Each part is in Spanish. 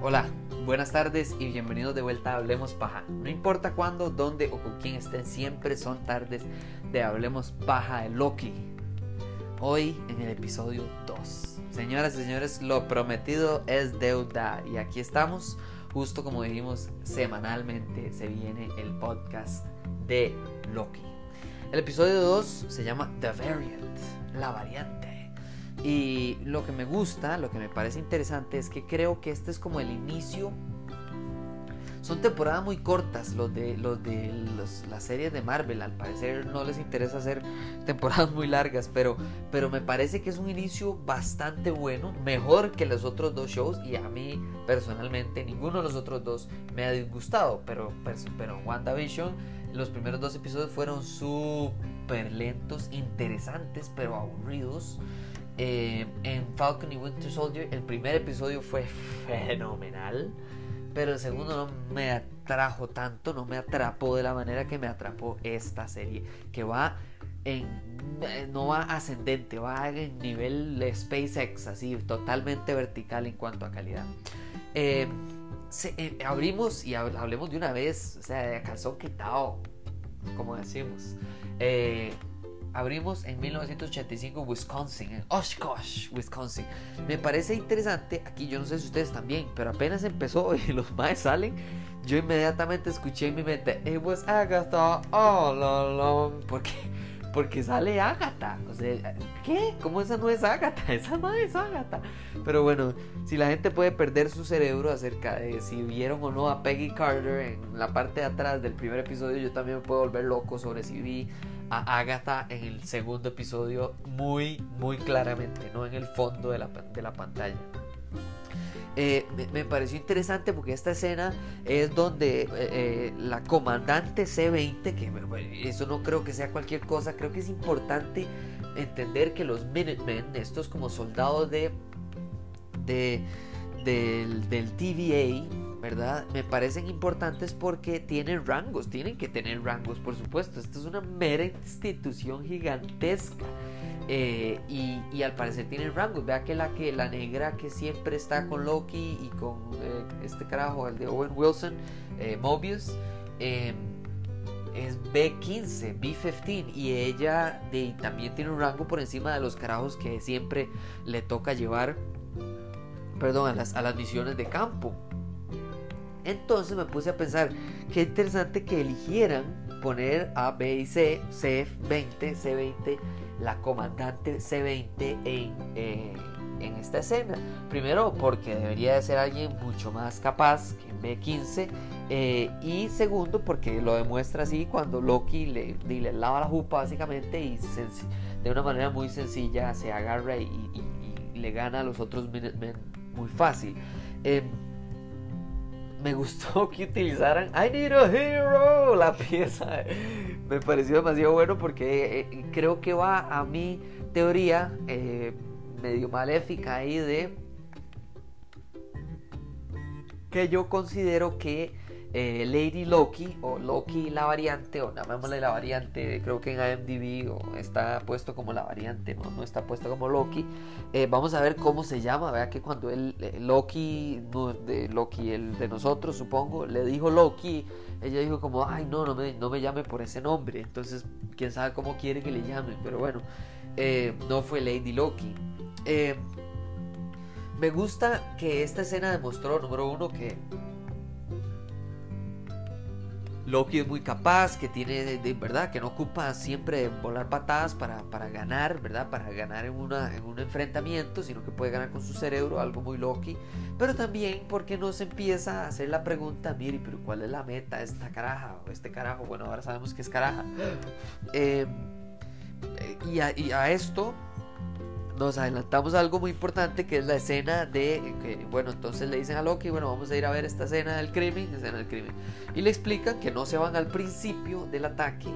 Hola, buenas tardes y bienvenidos de vuelta a Hablemos Paja. No importa cuándo, dónde o con quién estén, siempre son tardes de Hablemos Paja de Loki. Hoy en el episodio 2. Señoras y señores, lo prometido es deuda y aquí estamos, justo como dijimos, semanalmente se viene el podcast de Loki. El episodio 2 se llama The Variant, la variante. Y lo que me gusta, lo que me parece interesante es que creo que este es como el inicio. Son temporadas muy cortas los de, los de las series de Marvel. Al parecer no les interesa hacer temporadas muy largas, pero, pero me parece que es un inicio bastante bueno, mejor que los otros dos shows. Y a mí personalmente ninguno de los otros dos me ha disgustado, pero, pues, pero WandaVision, los primeros dos episodios fueron súper lentos, interesantes, pero aburridos. Eh, en Falcon y Winter Soldier el primer episodio fue fenomenal, pero el segundo no me atrajo tanto, no me atrapó de la manera que me atrapó esta serie, que va en eh, no va ascendente, va en nivel SpaceX, así totalmente vertical en cuanto a calidad. Eh, abrimos y hablemos de una vez, o sea, de calzón quitado, como decimos. Abrimos en 1985 Wisconsin, en Oshkosh, Wisconsin. Me parece interesante, aquí yo no sé si ustedes también, pero apenas empezó y los más salen, yo inmediatamente escuché en mi mente, It was Agatha all along, porque, porque sale Agatha. O sea, ¿qué? ¿Cómo esa no es Agatha? Esa no es Agatha. Pero bueno, si la gente puede perder su cerebro acerca de si vieron o no a Peggy Carter en la parte de atrás del primer episodio, yo también me puedo volver loco sobre si vi a Agatha en el segundo episodio muy, muy claramente, no en el fondo de la, de la pantalla. Eh, me, pareció interesante porque esta escena es donde eh, eh, la comandante C-20, que eso no creo que sea cualquier cosa, creo que es importante entender que los Minutemen, estos como soldados de, de del, del TVA, ¿verdad? Me parecen importantes porque tienen rangos, tienen que tener rangos, por supuesto. Esto es una mera institución gigantesca. Eh, y, al parecer tienen rangos. Vea que la, que la negra que siempre está con Loki y con eh, este carajo, el de Owen Wilson, eh, Mobius, es B15, B15. Y ella también tiene un rango por encima de los carajos que siempre le toca llevar, perdón, a las, a las misiones de campo. Entonces me puse a pensar, qué interesante que eligieran poner a B y C, C20, C20, la comandante C20 en, eh, en esta escena. Primero porque debería de ser alguien mucho más capaz que B15 eh, y segundo porque lo demuestra así cuando Loki le, le lava la jupa básicamente y de una manera muy sencilla se agarra y, le gana a los otros Minutemen muy fácil. Em, me gustó que utilizaran I Need a Hero, la pieza. Me pareció demasiado bueno porque eh, creo que va a mi teoría eh, medio maléfica ahí de que yo considero que eh, Lady Loki o Loki la variante o llamémosle la variante creo que en IMDb o está puesto como la variante no, no está puesto como Loki. Eh, vamos a ver cómo se llama vea que cuando él eh, Loki de Loki el de nosotros supongo le dijo Loki ella dijo como ay no no me, no me llame por ese nombre entonces quién sabe cómo quiere que le llamen pero bueno no fue Lady Loki. Me gusta que esta escena demostró número uno que Loki es muy capaz, que tiene verdad, que no ocupa siempre volar patadas para, para ganar, ¿verdad? Para ganar en, una, en un enfrentamiento, sino que puede ganar con su cerebro, algo muy Loki. Pero también porque no se empieza a hacer la pregunta, mire, pero ¿cuál es la meta de esta caraja o este carajo? Bueno, ahora sabemos que es caraja. Eh, y, y a esto nos adelantamos a algo muy importante que es la escena de que, bueno, entonces le dicen a Loki, bueno, vamos a ir a ver esta escena del crimen, escena del crimen. Y le explican que no se van al principio del ataque,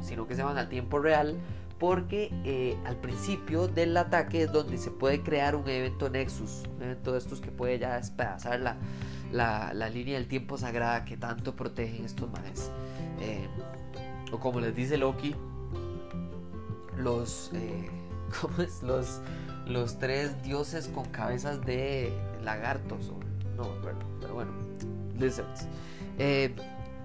sino que se van al tiempo real, porque eh, al principio del ataque es donde se puede crear un evento Nexus, un evento de estos que puede ya despedazar la, la, línea del tiempo sagrada que tanto protegen estos manes. Eh, o como les dice Loki, los, eh, ¿cómo es? los, los tres dioses con cabezas de lagartos, o, no, pero bueno, lizards. Eh,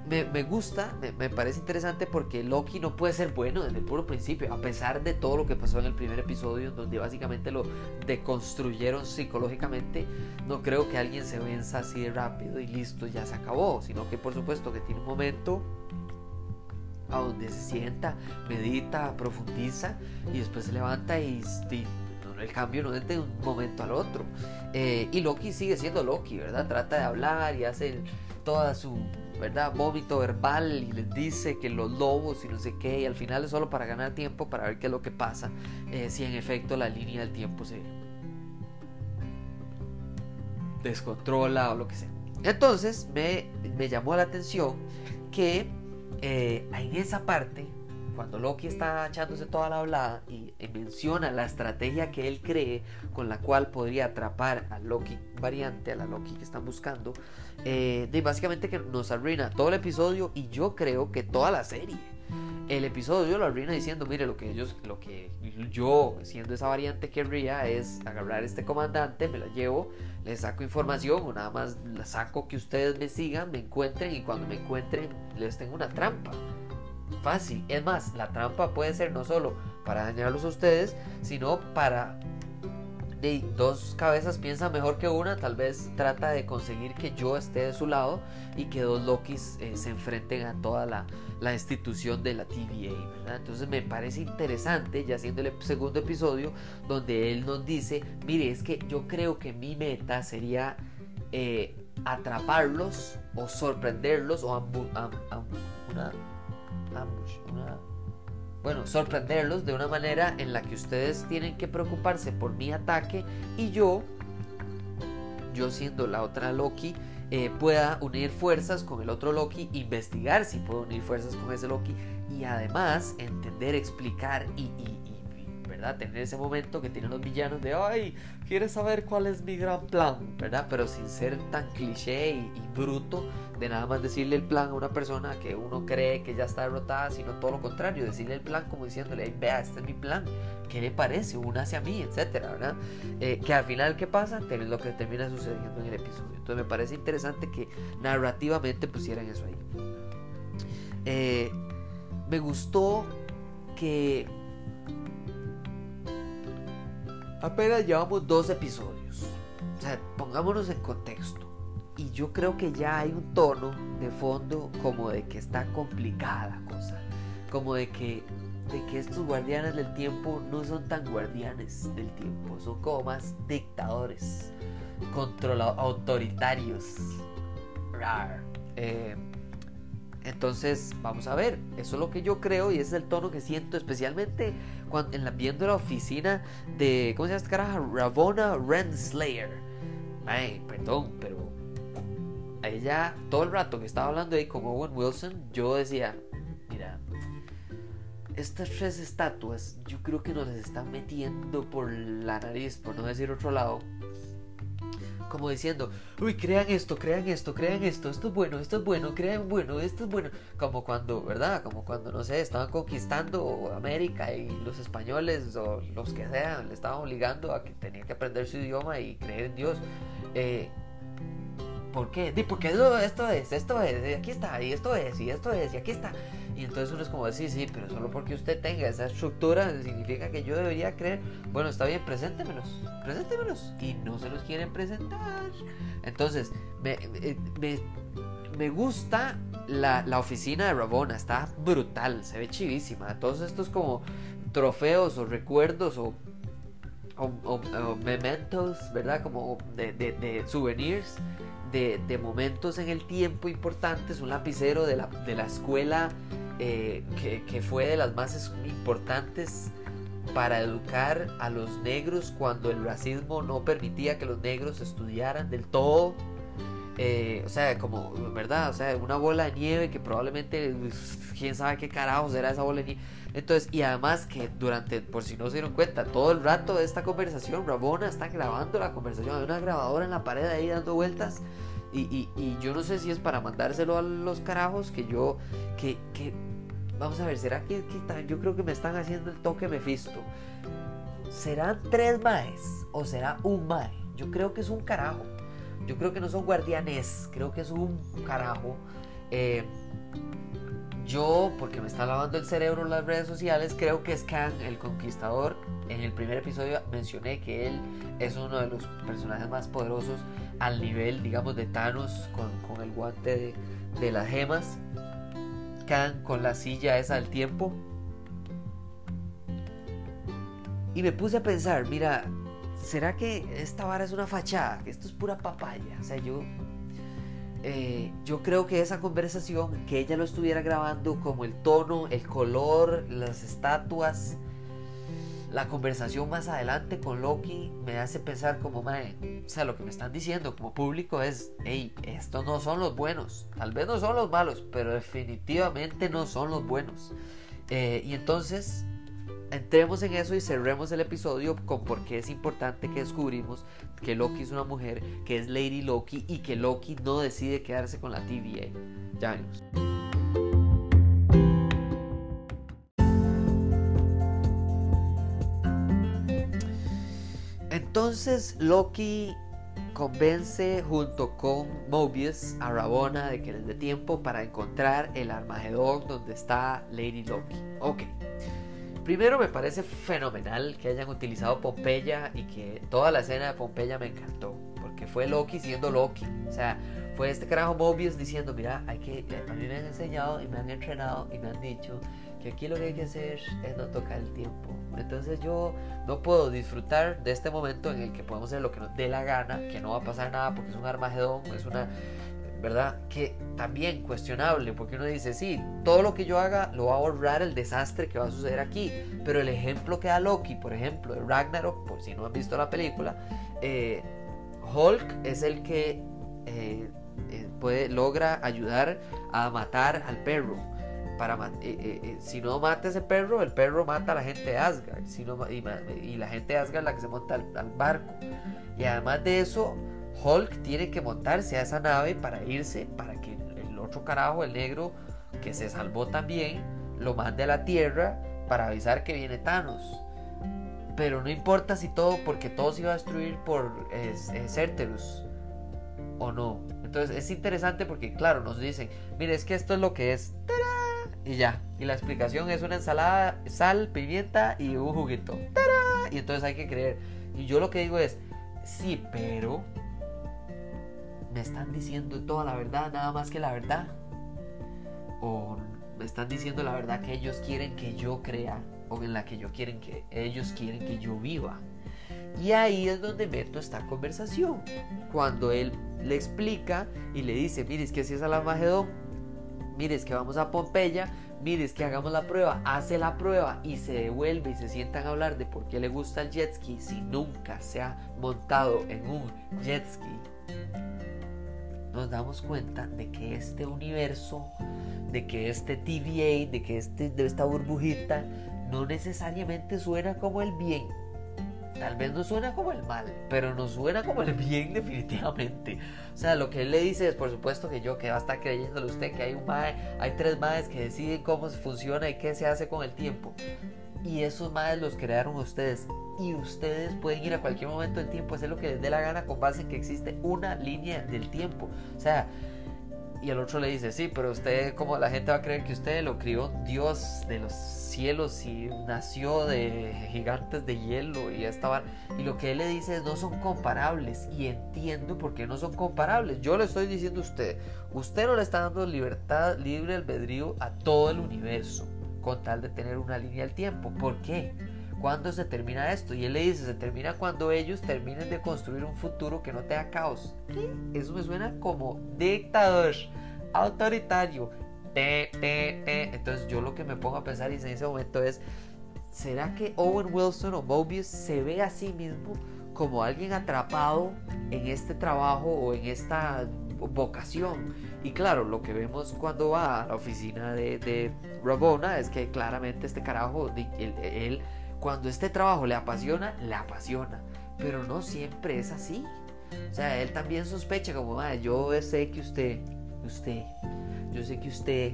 me, gusta, me, parece interesante porque Loki no puede ser bueno desde el puro principio, a pesar de todo lo que pasó en el primer episodio, donde básicamente lo deconstruyeron psicológicamente. No creo que alguien se venza así de rápido y listo, ya se acabó, sino que por supuesto que tiene un momento a donde se sienta, medita, profundiza y después se levanta y, el cambio no es de un momento al otro. Eh, y Loki sigue siendo Loki, ¿verdad? Trata de hablar y hace toda su ¿verdad? Vómito verbal y les dice que los lobos y no sé qué, y al final es solo para ganar tiempo, para ver qué es lo que pasa, eh, si en efecto la línea del tiempo se descontrola o lo que sea. Entonces me, me llamó la atención que eh, en esa parte, cuando Loki está echándose toda la hablada y, menciona la estrategia que él cree con la cual podría atrapar a Loki variante, a la Loki que están buscando, eh, de básicamente que nos arruina todo el episodio y yo creo que toda la serie. El episodio lo arruina diciendo, mire, lo que ellos, lo que yo, siendo esa variante querría es agarrar este comandante, me lo llevo, le saco información o nada más la saco que ustedes me sigan, me encuentren y cuando me encuentren les tengo una trampa. Fácil. Es más, la trampa puede ser no solo para dañarlos a ustedes, sino para de dos cabezas piensa mejor que una, tal vez trata de conseguir que yo esté de su lado y que dos Lokis eh, se enfrenten a toda la, la, institución de la TVA. Entonces me parece interesante, ya siendo el segundo episodio, donde él nos dice, mire, es que yo creo que mi meta sería eh, atraparlos o sorprenderlos o una, una bueno, sorprenderlos de una manera en la que ustedes tienen que preocuparse por mi ataque y yo, yo siendo la otra Loki, eh, pueda unir fuerzas con el otro Loki, investigar si puedo unir fuerzas con ese Loki y además entender, explicar y, ¿verdad? Tener ese momento que tienen los villanos de, ay, ¿quieres saber cuál es mi gran plan? ¿Verdad? Pero sin ser tan cliché y bruto de nada más decirle el plan a una persona que uno cree que ya está derrotada, sino todo lo contrario, decirle el plan como diciéndole, vea, este es mi plan, ¿qué le parece? Una hacia mí, etcétera, ¿verdad? Eh, que al final, ¿qué pasa? Es lo que termina sucediendo en el episodio. Entonces me parece interesante que narrativamente pusieran eso ahí. Eh, me gustó que apenas llevamos dos episodios. O sea, pongámonos en contexto y yo creo que ya hay un tono de fondo como de que está complicada la cosa, como de que, de que estos guardianes del tiempo no son tan guardianes del tiempo, son como más dictadores, controlados, autoritarios. Eh, entonces, vamos a ver, eso es lo que yo creo y es el tono que siento, especialmente en la, viendo la oficina de, ¿cómo se llama esta caraja? Ravona Renslayer. Ay, perdón, pero todo el rato que estaba hablando ahí con Owen Wilson, yo decía, mira, estas tres estatuas yo creo que nos están metiendo por la nariz, por no decir otro lado. Como diciendo, uy, crean esto, crean esto, crean esto, esto es bueno, esto es bueno, crean bueno, esto es bueno. Como cuando, ¿verdad? Como cuando, no sé, estaban conquistando América y los españoles o los que sean le estaban obligando a que tenía que aprender su idioma y creer en Dios. Eh, ¿Por qué? Porque esto es, esto es, aquí está, y esto es, y esto es, y aquí está. Y entonces uno es como decir, sí, pero solo porque usted tenga esa estructura significa que yo debería creer, bueno, está bien, preséntemelos, preséntemelos. Y no se los quieren presentar. Entonces, me, me, me gusta la, la, oficina de Rabona, está brutal, se ve chivísima. Todos estos como trofeos o recuerdos o, o, mementos, ¿verdad? Como de, de souvenirs de, momentos en el tiempo importantes, un lapicero de la, de la escuela eh, que, fue de las más importantes para educar a los negros cuando el racismo no permitía que los negros estudiaran del todo. Eh, o sea, como, ¿verdad? O sea, una bola de nieve que probablemente, quién sabe qué carajos era esa bola de nieve. Entonces, y además que durante, por si no se dieron cuenta, todo el rato de esta conversación, Rabona está grabando la conversación. Hay una grabadora en la pared ahí dando vueltas Y, yo no sé si es para mandárselo a los carajos que yo, que, que vamos a ver, ¿será que, yo creo que me están haciendo el toque Mephisto? ¿Serán tres maes o será un mae? Yo creo que es un carajo. Yo creo que no son guardianes, creo que es un carajo. Eh, yo, porque me está lavando el cerebro en las redes sociales, creo que es Khan, el conquistador. En el primer episodio mencioné que él es uno de los personajes más poderosos al nivel, digamos, de Thanos con, el guante de, las gemas. Khan con la silla esa del tiempo. Y me puse a pensar, mira, ¿será que esta vara es una fachada? Que esto es pura papaya. O sea, yo eh, yo creo que esa conversación, que ella lo estuviera grabando como el tono, el color, las estatuas, la conversación más adelante con Loki me hace pensar como, mae, o sea, lo que me están diciendo como público es, hey, estos no son los buenos, tal vez no son los malos, pero definitivamente no son los buenos. Eh, y entonces entremos en eso y cerremos el episodio con por qué es importante que descubrimos que Loki es una mujer, que es Lady Loki y que Loki no decide quedarse con la TVA. Ya venimos. Entonces Loki convence junto con Mobius a Rabona de que les dé tiempo para encontrar el Armagedón donde está Lady Loki. Ok. Primero me parece fenomenal que hayan utilizado Pompeya y que toda la escena de Pompeya me encantó. Porque fue Loki siendo Loki. O sea, fue este carajo Mobius diciendo, mira, hay que, a mí me han enseñado y me han entrenado y me han dicho que aquí lo que hay que hacer es no tocar el tiempo. Entonces yo no puedo disfrutar de este momento en el que podemos hacer lo que nos dé la gana, que no va a pasar nada porque es un Armagedón, es una ¿verdad? Que también cuestionable, porque uno dice, sí, todo lo que yo haga lo va a ahorrar el desastre que va a suceder aquí, pero el ejemplo que da Loki, por ejemplo, de Ragnarok, por si no han visto la película, eh, Hulk es el que eh, eh, puede, logra ayudar a matar al perro. Para, si no mata ese perro, el perro mata a la gente de Asgard. Si no, y, la gente de Asgard es la que se monta al barco. Y además de eso, Hulk tiene que montarse a esa nave para irse, para que el otro carajo, el negro, que se salvó también, lo mande a la Tierra para avisar que viene Thanos. Pero no importa si todo, porque todo se iba a destruir por Certerus o no. Entonces es interesante porque, claro, nos dicen, mire, es que esto es lo que es. Y ya. Y la explicación es una ensalada, sal, pimienta y un juguito. Y entonces hay que creer. Y yo lo que digo es, sí, pero me están diciendo toda la verdad, nada más que la verdad. O me están diciendo la verdad que ellos quieren que yo crea o en la que yo quieren que ellos quieren que yo viva. Y ahí es donde meto esta conversación. Cuando él le explica y le dice, mire, es que si es a la Magedón, mire, es que vamos a Pompeya, mire, es que hagamos la prueba, hace la prueba y se devuelve y se sientan a hablar de por qué le gusta el jet ski si nunca se ha montado en un jet ski nos damos cuenta de que este universo, de que este TVA, de que este, de esta burbujita, no necesariamente suena como el bien. Tal vez no suena como el mal, pero no suena como el bien definitivamente. O sea, lo que él le dice es, por supuesto que yo que va a estar creyéndole usted que hay un mae, hay tres maes que deciden cómo funciona y qué se hace con el tiempo. Y esos maes los crearon ustedes y ustedes pueden ir a cualquier momento del tiempo, hacer lo que les dé la gana con base en que existe una línea del tiempo. O sea, y el otro le dice, sí, pero usted, como la gente va a creer que usted lo crió Dios de los cielos y nació de gigantes de hielo y estaban... Y lo que él le dice es, no son comparables. Y entiendo por qué no son comparables. Yo le estoy diciendo a usted, usted no le está dando libertad, libre albedrío a todo el universo con tal de tener una línea del tiempo. ¿Por qué? ¿Cuándo se termina esto? Y él le dice, se termina cuando ellos terminen de construir un futuro que no tenga caos. Eso me suena como dictador, autoritario. Entonces yo lo que me pongo a pensar en ese momento es, ¿será que Owen Wilson o Mobius se ve a sí mismo como alguien atrapado en este trabajo o en esta vocación? Y claro, lo que vemos cuando va a la oficina de, de Rabona es que claramente este carajo, él cuando este trabajo le apasiona, le apasiona. Pero no siempre es así. O sea, él también sospecha como, yo sé que usted, usted, yo sé que usted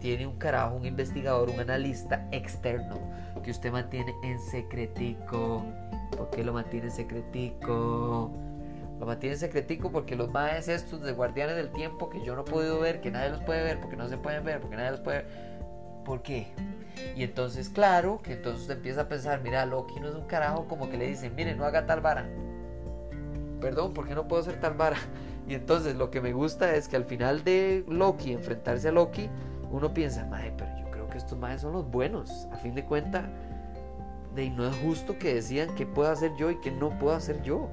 tiene un carajo, un investigador, un analista externo que usted mantiene en secretico. ¿Por qué lo mantiene en secretico? Lo mantiene en secretico porque los maes estos de guardianes del tiempo que yo no he podido ver, que nadie los puede ver, porque no se pueden ver, porque nadie los puede ver. ¿Por qué? Y entonces, claro, que entonces empieza a pensar, mira, Loki no es un carajo como que le dicen, mire, no haga tal vara. Perdón, ¿por qué no puedo hacer tal vara? Y entonces lo que me gusta es que al final de Loki, enfrentarse a Loki, uno piensa, madre, pero yo creo que estos madres son los buenos. A fin de cuentas, de no es justo que decían que puedo hacer yo y que no puedo hacer yo.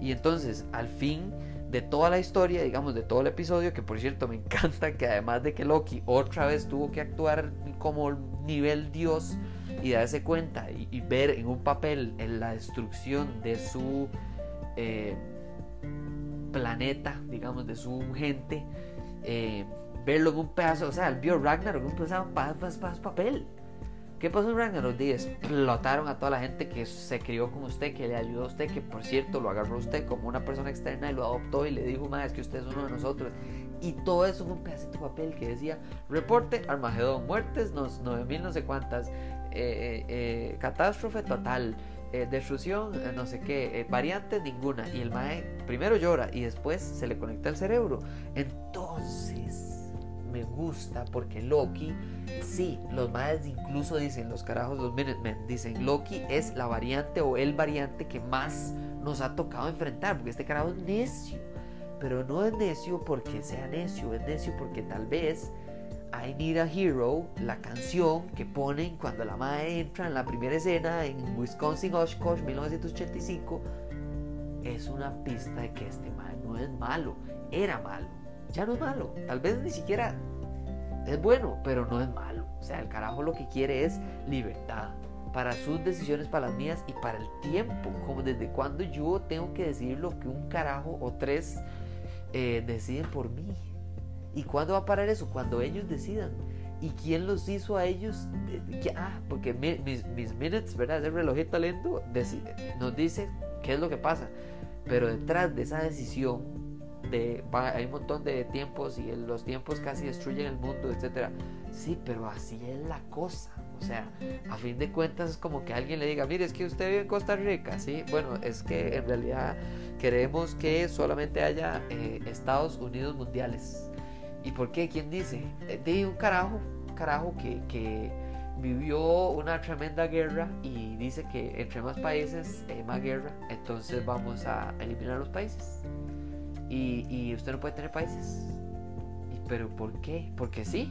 Y entonces, al fin de toda la historia, digamos, de todo el episodio, que por cierto me encanta que además de que Loki otra vez tuvo que actuar como nivel dios y darse cuenta y, ver en un papel en la destrucción de su eh, planeta, digamos, de su gente, eh, verlo en un pedazo, o sea, el vio Ragnarok en un pedazo, papel. ¿Qué pasó Ragnarok? días explotaron a toda la gente que se crió con usted, que le ayudó a usted, que por cierto lo agarró usted como una persona externa y lo adoptó y le dijo, más es que usted es uno de nosotros. Y todo eso en un pedacito de papel que decía, reporte Armagedón, muertes, no, 9000 no sé cuántas, eh, eh, eh, catástrofe total, destrucción, no sé qué, variante ninguna. Y el mae primero llora y después se le conecta el cerebro. Entonces me gusta porque Loki, sí, los madres incluso dicen, los carajos, los Minutemen, dicen, Loki es la variante o el variante que más nos ha tocado enfrentar, porque este carajo es necio, pero no es necio porque sea necio, es necio porque tal vez I Need a Hero, la canción que ponen cuando la madre entra en la primera escena en Wisconsin Oshkosh 1985, es una pista de que este madre no es malo, era malo ya no es malo. Tal vez ni siquiera es bueno, pero no es malo. O sea, el carajo lo que quiere es libertad para sus decisiones, para las mías y para el tiempo. Como desde cuando yo tengo que decir lo que un carajo o tres eh, deciden por mí. ¿Y cuándo va a parar eso? Cuando ellos decidan. ¿Y quién los hizo a ellos? Ah, porque mis, mis minutes, ¿verdad? Ese relojito lento nos dice qué es lo que pasa. Pero detrás de esa decisión hay un montón de tiempos y los tiempos casi destruyen el mundo, etcétera. Sí, pero así es la cosa. O sea, a fin de cuentas es como que alguien le diga, mire, es que usted vive en Costa Rica, ¿sí? Bueno, es que en realidad queremos que solamente haya eh, Estados Unidos mundiales. ¿Y por qué? ¿Quién dice? Eh, de un carajo, carajo que, que, vivió una tremenda guerra y dice que entre más países, eh, más guerra, entonces vamos a eliminar los países y, usted no puede tener países. ¿Pero por qué? Porque sí.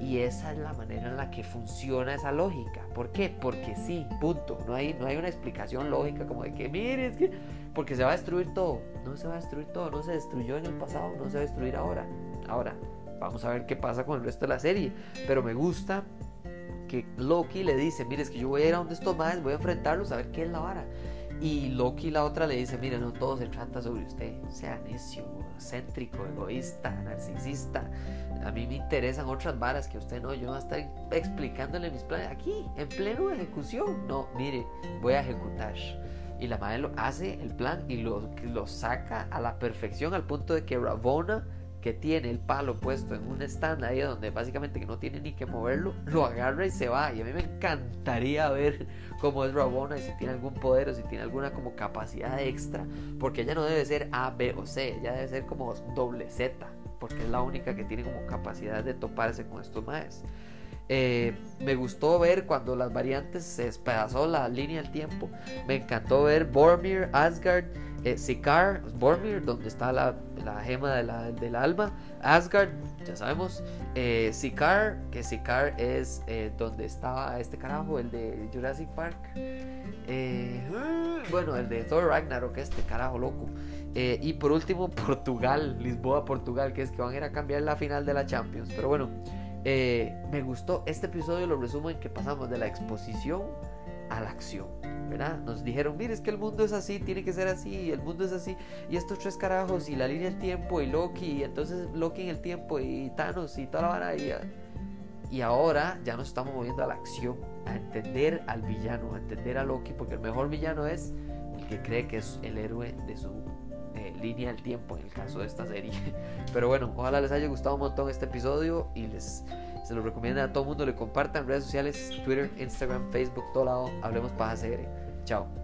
Y esa es la manera en la que funciona esa lógica. ¿Por qué? Porque sí, punto. No hay, no hay una explicación lógica como de que, mire, es que... Porque se va a destruir todo. No se va a destruir todo. No se destruyó en el pasado. No se va a destruir ahora. Ahora, vamos a ver qué pasa con el resto de la serie. Pero me gusta que Loki le dice, mire, es que yo voy a ir a donde estos más, voy a enfrentarlos a ver qué es la vara. Y Loki la otra le dice, mira, no todo se trata sobre usted, sea necio, céntrico, egoísta, narcisista. A mí me interesan otras varas que usted no, yo no estar explicándole mis planes aquí, en pleno ejecución. No, mire, voy a ejecutar. Y la madre lo hace el plan y lo, lo saca a la perfección al punto de que Ravona que tiene el palo puesto en un stand ahí donde básicamente que no tiene ni que moverlo, lo agarra y se va. Y a mí me encantaría ver cómo es Rabona y si tiene algún poder o si tiene alguna como capacidad extra, porque ella no debe ser A, B o C, ella debe ser como doble Z, porque es la única que tiene como capacidad de toparse con estos maes. Eh, me gustó ver cuando las variantes se despedazó la línea del tiempo. Me encantó ver Bormir, Asgard eh, Sikar, Bormir, donde está la, la gema del alma, Asgard, ya sabemos, eh, Sikar, que Sikar es eh, donde estaba este carajo, el de Jurassic Park, eh, bueno, el de Thor Ragnarok, este carajo loco, y por último Portugal, Lisboa, Portugal, que es que van a ir a cambiar la final de la Champions, pero bueno, me gustó este episodio, lo resumo en que pasamos de la exposición a la acción. ¿verdad? Nos dijeron, mire, es que el mundo es así, tiene que ser así, el mundo es así, y estos tres carajos, y la línea del tiempo, y Loki, y entonces Loki en el tiempo, y Thanos, y toda la vara, y, y ahora ya nos estamos moviendo a la acción, a entender al villano, a entender a Loki, porque el mejor villano es el que cree que es el héroe de su eh, línea del tiempo en el caso de esta serie. Pero bueno, ojalá les haya gustado un montón este episodio y les se lo recomiendo a todo el mundo, le compartan redes sociales, Twitter, Instagram, Facebook, todo lado, hablemos paja CR. Chao.